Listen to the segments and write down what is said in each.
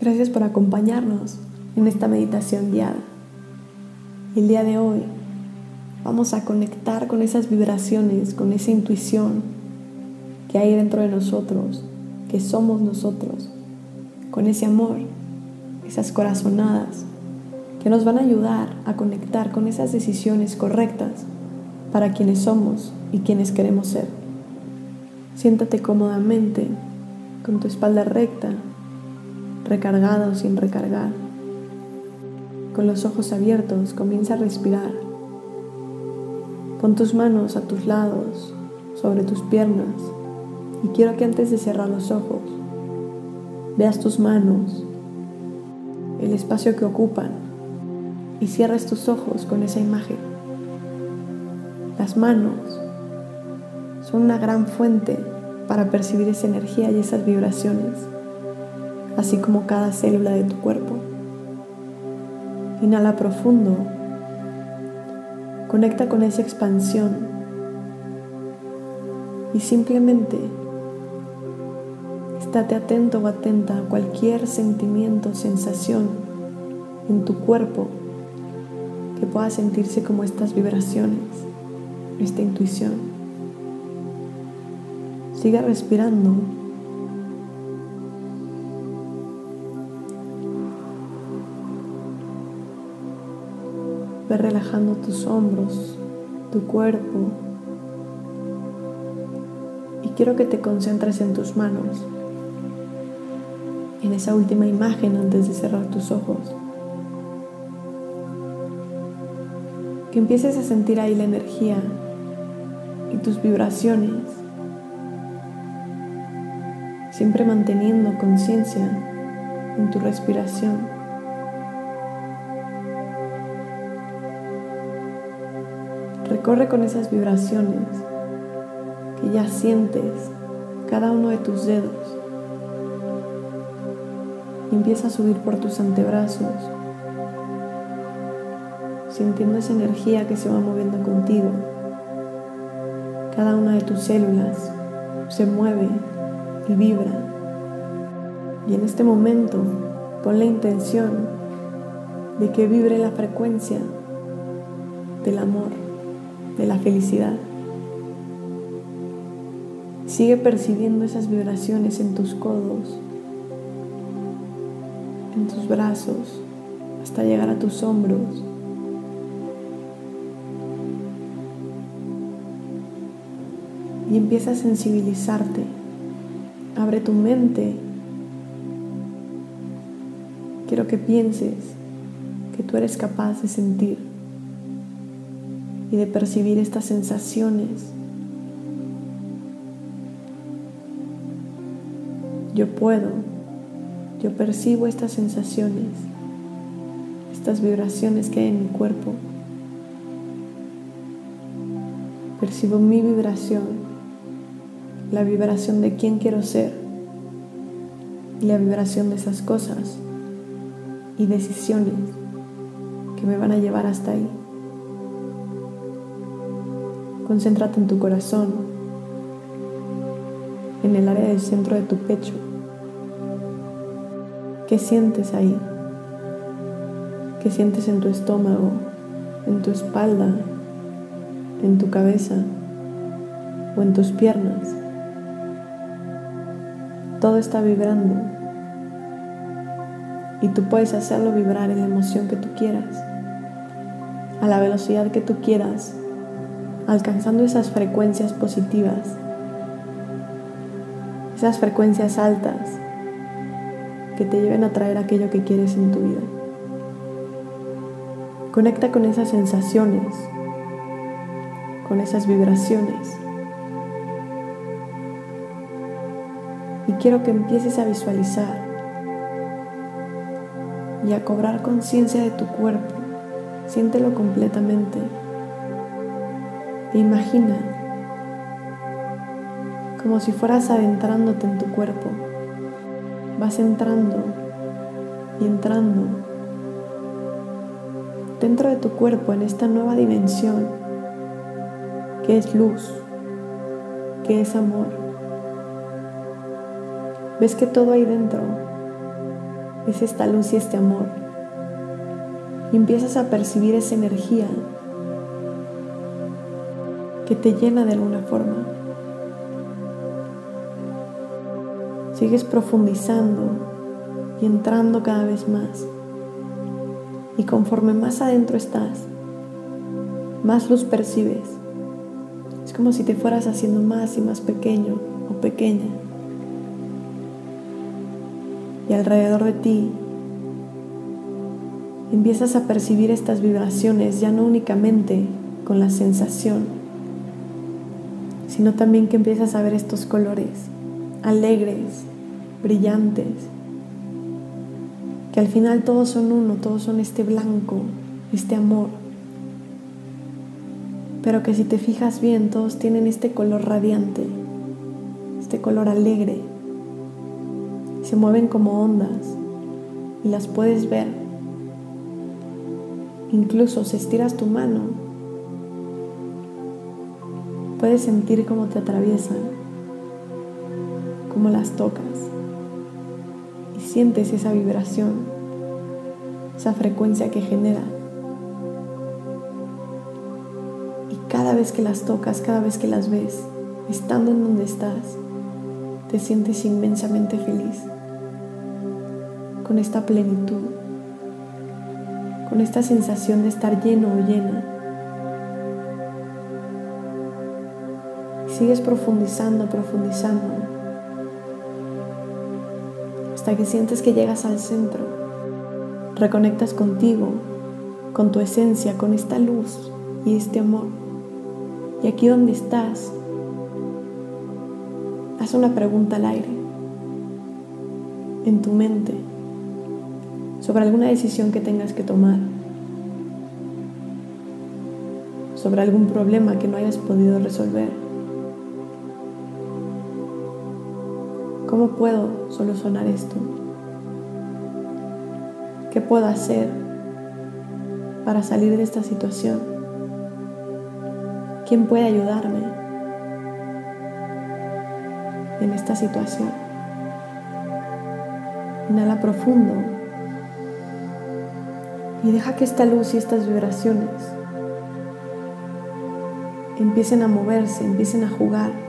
Gracias por acompañarnos en esta meditación guiada. El día de hoy vamos a conectar con esas vibraciones, con esa intuición que hay dentro de nosotros, que somos nosotros, con ese amor, esas corazonadas que nos van a ayudar a conectar con esas decisiones correctas para quienes somos y quienes queremos ser. Siéntate cómodamente, con tu espalda recta, recargada o sin recargar. Con los ojos abiertos comienza a respirar. Pon tus manos a tus lados, sobre tus piernas, y quiero que antes de cerrar los ojos, veas tus manos, el espacio que ocupan, y cierres tus ojos con esa imagen. Las manos son una gran fuente para percibir esa energía y esas vibraciones así como cada célula de tu cuerpo. Inhala profundo. Conecta con esa expansión y simplemente estate atento o atenta a cualquier sentimiento sensación en tu cuerpo que pueda sentirse como estas vibraciones, esta intuición. Siga respirando Ve relajando tus hombros, tu cuerpo. Y quiero que te concentres en tus manos, en esa última imagen antes de cerrar tus ojos. Que empieces a sentir ahí la energía y tus vibraciones, siempre manteniendo conciencia en tu respiración. Recorre con esas vibraciones que ya sientes cada uno de tus dedos. Y empieza a subir por tus antebrazos, sintiendo esa energía que se va moviendo contigo. Cada una de tus células se mueve y vibra. Y en este momento pon la intención de que vibre la frecuencia del amor de la felicidad. Sigue percibiendo esas vibraciones en tus codos, en tus brazos, hasta llegar a tus hombros. Y empieza a sensibilizarte. Abre tu mente. Quiero que pienses que tú eres capaz de sentir y de percibir estas sensaciones. Yo puedo, yo percibo estas sensaciones, estas vibraciones que hay en mi cuerpo. Percibo mi vibración, la vibración de quién quiero ser y la vibración de esas cosas y decisiones que me van a llevar hasta ahí. Concéntrate en tu corazón, en el área del centro de tu pecho. ¿Qué sientes ahí? ¿Qué sientes en tu estómago, en tu espalda, en tu cabeza o en tus piernas? Todo está vibrando y tú puedes hacerlo vibrar en la emoción que tú quieras, a la velocidad que tú quieras alcanzando esas frecuencias positivas, esas frecuencias altas que te lleven a traer aquello que quieres en tu vida. Conecta con esas sensaciones, con esas vibraciones. Y quiero que empieces a visualizar y a cobrar conciencia de tu cuerpo. Siéntelo completamente. Imagina como si fueras adentrándote en tu cuerpo. Vas entrando y entrando dentro de tu cuerpo en esta nueva dimensión que es luz, que es amor. Ves que todo ahí dentro es esta luz y este amor. Y empiezas a percibir esa energía que te llena de alguna forma. Sigues profundizando y entrando cada vez más. Y conforme más adentro estás, más luz percibes. Es como si te fueras haciendo más y más pequeño o pequeña. Y alrededor de ti empiezas a percibir estas vibraciones ya no únicamente con la sensación, sino también que empiezas a ver estos colores alegres, brillantes, que al final todos son uno, todos son este blanco, este amor, pero que si te fijas bien todos tienen este color radiante, este color alegre, se mueven como ondas y las puedes ver. Incluso si estiras tu mano, puedes sentir cómo te atraviesan, cómo las tocas y sientes esa vibración, esa frecuencia que genera. Y cada vez que las tocas, cada vez que las ves, estando en donde estás, te sientes inmensamente feliz con esta plenitud, con esta sensación de estar lleno o llena. Sigues profundizando, profundizando, hasta que sientes que llegas al centro, reconectas contigo, con tu esencia, con esta luz y este amor. Y aquí donde estás, haz una pregunta al aire, en tu mente sobre alguna decisión que tengas que tomar, sobre algún problema que no hayas podido resolver. ¿Cómo puedo solucionar esto? ¿Qué puedo hacer para salir de esta situación? ¿Quién puede ayudarme en esta situación? Inhala profundo y deja que esta luz y estas vibraciones empiecen a moverse, empiecen a jugar.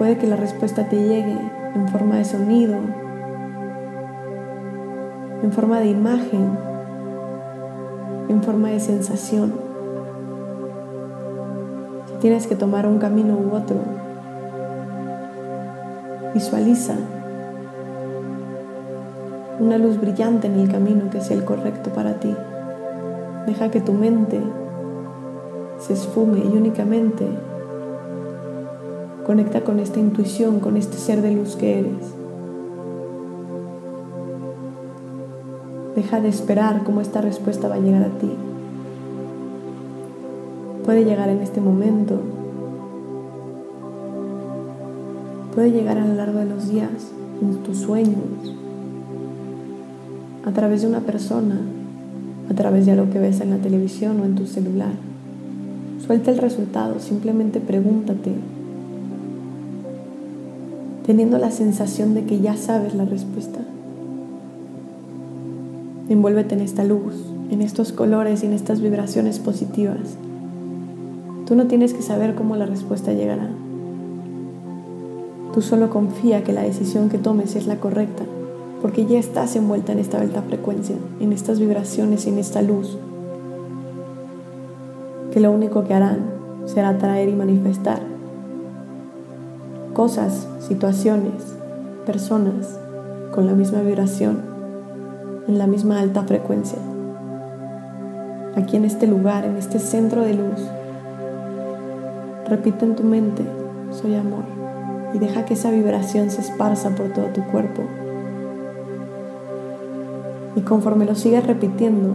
Puede que la respuesta te llegue en forma de sonido, en forma de imagen, en forma de sensación. Si tienes que tomar un camino u otro, visualiza una luz brillante en el camino que sea el correcto para ti. Deja que tu mente se esfume y únicamente conecta con esta intuición, con este ser de luz que eres. Deja de esperar cómo esta respuesta va a llegar a ti. Puede llegar en este momento. Puede llegar a lo largo de los días, en tus sueños, a través de una persona, a través de lo que ves en la televisión o en tu celular. Suelta el resultado, simplemente pregúntate, teniendo la sensación de que ya sabes la respuesta. Envuélvete en esta luz, en estos colores y en estas vibraciones positivas. Tú no tienes que saber cómo la respuesta llegará. Tú solo confía que la decisión que tomes es la correcta porque ya estás envuelta en esta alta frecuencia, en estas vibraciones y en esta luz, que lo único que harán será traer y manifestar cosas, situaciones, personas con la misma vibración, en la misma alta frecuencia. Aquí en este lugar, en este centro de luz, repite en tu mente, soy amor, y deja que esa vibración se esparza por todo tu cuerpo y conforme lo sigues repitiendo,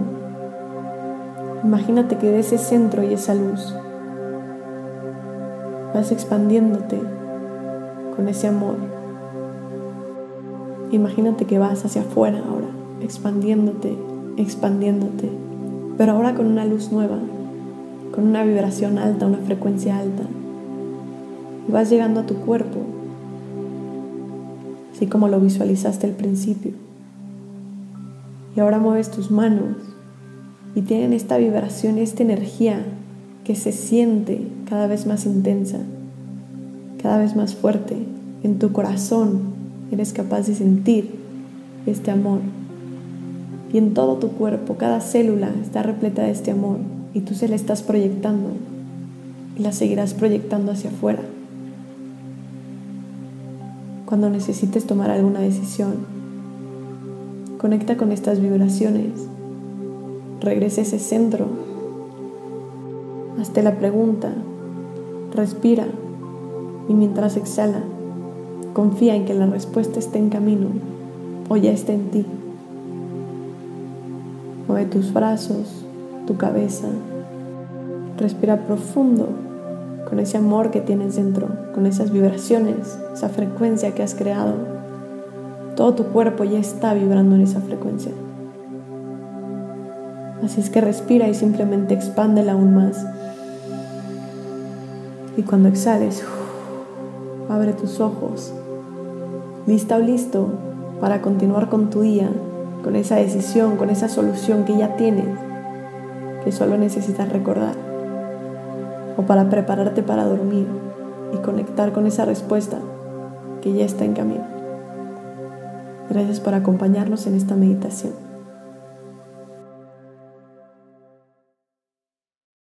imagínate que de ese centro y esa luz vas expandiéndote con ese amor. Imagínate que vas hacia afuera ahora, expandiéndote, expandiéndote, pero ahora con una luz nueva, con una vibración alta, una frecuencia alta. Y vas llegando a tu cuerpo, así como lo visualizaste al principio. Y ahora mueves tus manos y tienen esta vibración, esta energía que se siente cada vez más intensa, cada vez más fuerte. En tu corazón eres capaz de sentir este amor. Y en todo tu cuerpo, cada célula está repleta de este amor y tú se la estás proyectando y la seguirás proyectando hacia afuera. Cuando necesites tomar alguna decisión, conecta con estas vibraciones, regresa a ese centro, hazte la pregunta, respira y mientras exhala, confía en que la respuesta está en camino o ya está en ti. Mueve tus brazos, tu cabeza, respira profundo con ese amor que tienes dentro, con esas vibraciones, esa frecuencia que has creado. Todo tu cuerpo ya está vibrando en esa frecuencia. Así es que respira y simplemente expándela aún más. Y cuando exhales, abre tus ojos. Lista o listo para continuar con tu día, con esa decisión, con esa solución que ya tienes, que solo necesitas recordar o para prepararte para dormir y conectar con esa respuesta que ya está en camino. Gracias por acompañarnos en esta meditación.